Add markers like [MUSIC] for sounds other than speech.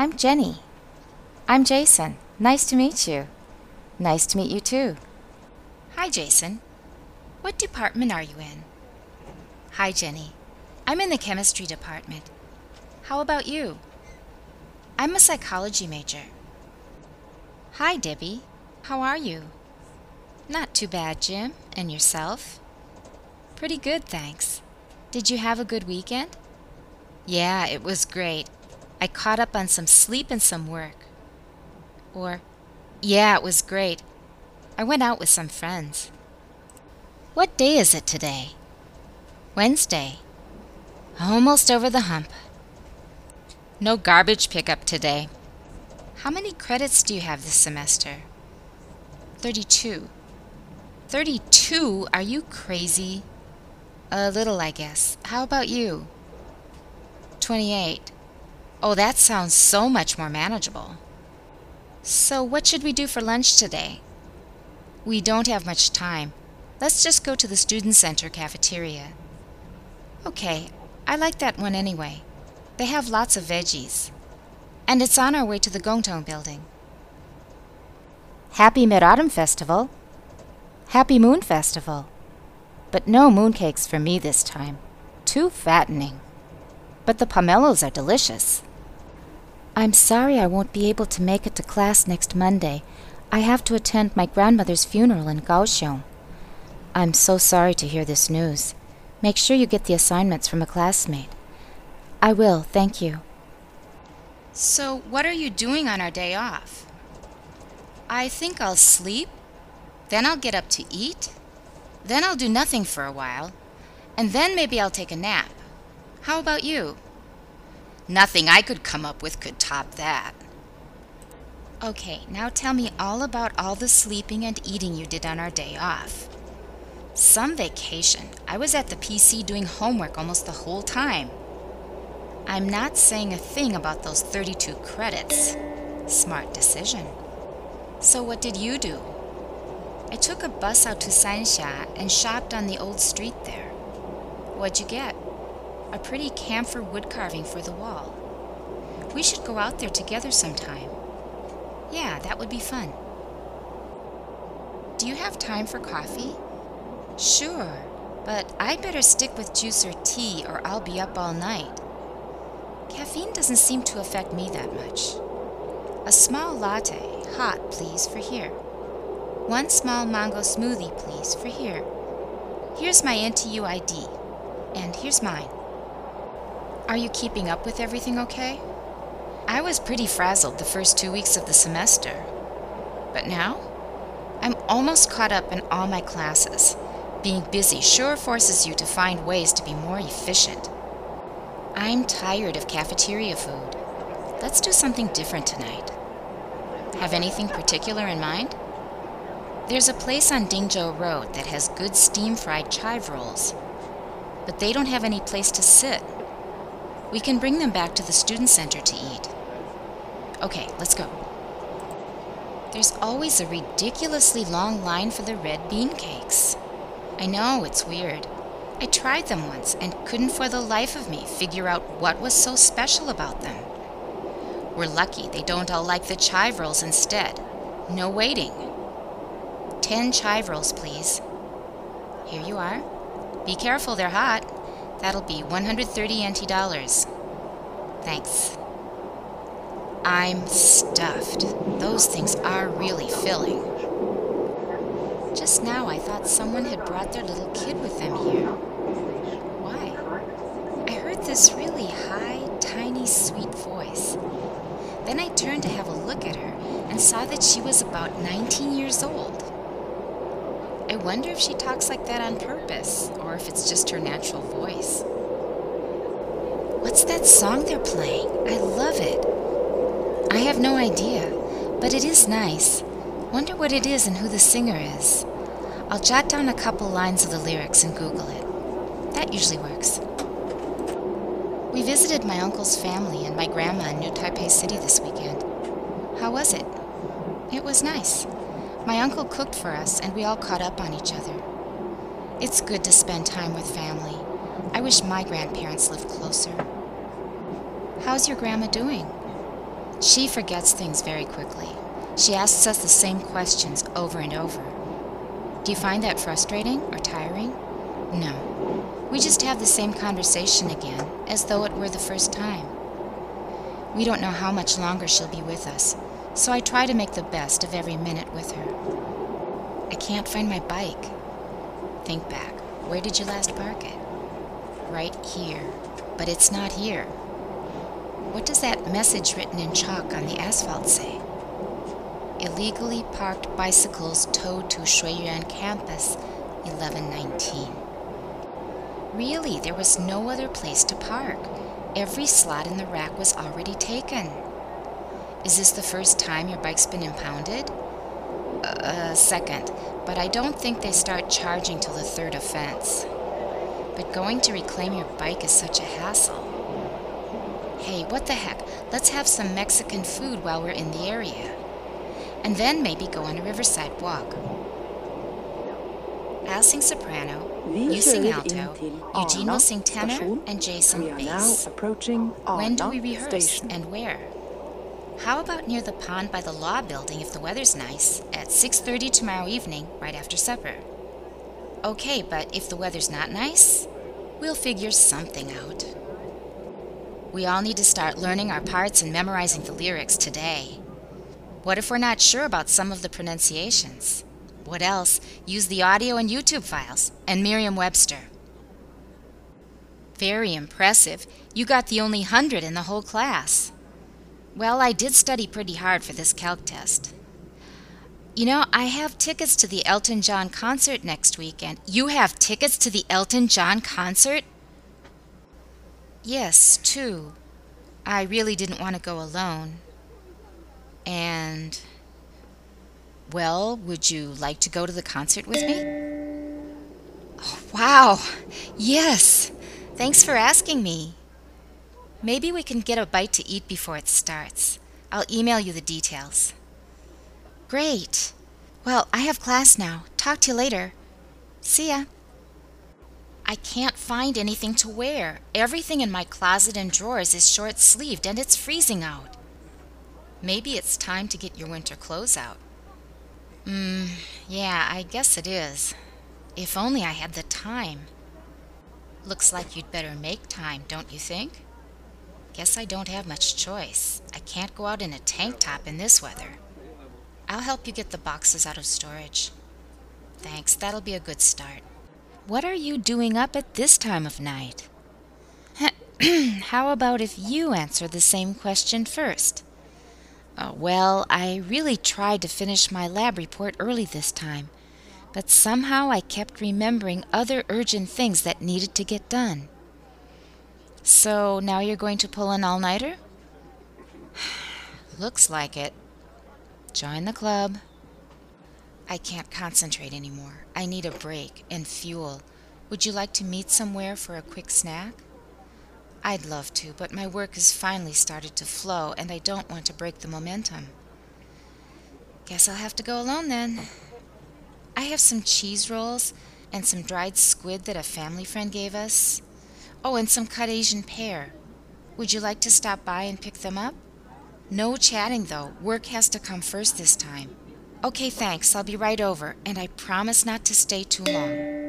I'm Jenny. I'm Jason. Nice to meet you. Nice to meet you too. Hi, Jason. What department are you in? Hi, Jenny. I'm in the chemistry department. How about you? I'm a psychology major. Hi, Debbie. How are you? Not too bad, Jim. And yourself? Pretty good, thanks. Did you have a good weekend? Yeah, it was great. I caught up on some sleep and some work. Or, yeah, it was great. I went out with some friends. What day is it today? Wednesday. Almost over the hump. No garbage pickup today. How many credits do you have this semester? 32. 32? Are you crazy? A little, I guess. How about you? 28. Oh, that sounds so much more manageable. So, what should we do for lunch today? We don't have much time. Let's just go to the Student Center cafeteria. Okay, I like that one anyway. They have lots of veggies. And it's on our way to the Gongtong building. Happy Mid Autumn Festival. Happy Moon Festival. But no mooncakes for me this time. Too fattening. But the pomelos are delicious. I'm sorry I won't be able to make it to class next Monday. I have to attend my grandmother's funeral in Kaohsiung. I'm so sorry to hear this news. Make sure you get the assignments from a classmate. I will, thank you. So, what are you doing on our day off? I think I'll sleep, then I'll get up to eat, then I'll do nothing for a while, and then maybe I'll take a nap. How about you? Nothing I could come up with could top that. Okay, now tell me all about all the sleeping and eating you did on our day off. Some vacation. I was at the PC doing homework almost the whole time. I'm not saying a thing about those 32 credits. Smart decision. So, what did you do? I took a bus out to Sanxia and shopped on the old street there. What'd you get? A pretty camphor wood carving for the wall. We should go out there together sometime. Yeah, that would be fun. Do you have time for coffee? Sure, but I'd better stick with juice or tea or I'll be up all night. Caffeine doesn't seem to affect me that much. A small latte, hot, please, for here. One small mango smoothie, please, for here. Here's my NTU ID, and here's mine. Are you keeping up with everything okay? I was pretty frazzled the first two weeks of the semester. But now, I'm almost caught up in all my classes being busy sure forces you to find ways to be more efficient. I'm tired of cafeteria food. Let's do something different tonight. Have anything particular in mind? There's a place on Dingzhou Road that has good steam fried chive rolls, but they don't have any place to sit. We can bring them back to the student center to eat. Okay, let's go. There's always a ridiculously long line for the red bean cakes. I know, it's weird. I tried them once and couldn't for the life of me figure out what was so special about them. We're lucky they don't all like the chive rolls instead. No waiting. Ten chive rolls, please. Here you are. Be careful, they're hot. That'll be 130 NT dollars. Thanks. I'm stuffed. Those things are really filling. Just now I thought someone had brought their little kid with them here. Why? I heard this really high, tiny, sweet voice. Then I turned to have a look at her and saw that she was about 19 years old. I wonder if she talks like that on purpose or if it's just her natural voice. What's that song they're playing? I love it. I have no idea, but it is nice. Wonder what it is and who the singer is. I'll jot down a couple lines of the lyrics and Google it. That usually works. We visited my uncle's family and my grandma in New Taipei City this weekend. How was it? It was nice. My uncle cooked for us and we all caught up on each other. It's good to spend time with family. I wish my grandparents lived closer. How's your grandma doing? She forgets things very quickly. She asks us the same questions over and over. Do you find that frustrating or tiring? No. We just have the same conversation again, as though it were the first time. We don't know how much longer she'll be with us, so I try to make the best of every minute with her. I can't find my bike. Think back. Where did you last park it? Right here. But it's not here. What does that message written in chalk on the asphalt say? Illegally parked bicycles towed to Shuiyuan campus, 1119. Really, there was no other place to park. Every slot in the rack was already taken. Is this the first time your bike's been impounded? Uh, second, but I don't think they start charging till the third offense. But going to reclaim your bike is such a hassle. Hey, what the heck? Let's have some Mexican food while we're in the area. And then maybe go on a riverside walk. I'll sing soprano, you sing alto, Eugene will sing tenor, and Jason We are now bass. When do we rehearse and where? How about near the pond by the law building if the weather's nice at 6:30 tomorrow evening right after supper? Okay, but if the weather's not nice, we'll figure something out. We all need to start learning our parts and memorizing the lyrics today. What if we're not sure about some of the pronunciations? What else? Use the audio and YouTube files and Merriam Webster. Very impressive. You got the only hundred in the whole class. Well, I did study pretty hard for this calc test. You know, I have tickets to the Elton John concert next weekend. You have tickets to the Elton John concert? Yes, two. I really didn't want to go alone. And. Well, would you like to go to the concert with me? Oh, wow! Yes! Thanks for asking me. Maybe we can get a bite to eat before it starts. I'll email you the details. Great. Well, I have class now. Talk to you later. See ya. I can't find anything to wear. Everything in my closet and drawers is short sleeved and it's freezing out. Maybe it's time to get your winter clothes out. Hmm, yeah, I guess it is. If only I had the time. Looks like you'd better make time, don't you think? Guess I don't have much choice. I can't go out in a tank top in this weather. I'll help you get the boxes out of storage. Thanks, that'll be a good start. What are you doing up at this time of night? [CLEARS THROAT] How about if you answer the same question first? Uh, well, I really tried to finish my lab report early this time, but somehow I kept remembering other urgent things that needed to get done. So now you're going to pull an all nighter? [SIGHS] Looks like it. Join the club. I can't concentrate anymore. I need a break and fuel. Would you like to meet somewhere for a quick snack? I'd love to, but my work has finally started to flow and I don't want to break the momentum. Guess I'll have to go alone then. I have some cheese rolls and some dried squid that a family friend gave us. Oh, and some cut Asian pear. Would you like to stop by and pick them up? No chatting, though. Work has to come first this time. Okay, thanks. I'll be right over, and I promise not to stay too long.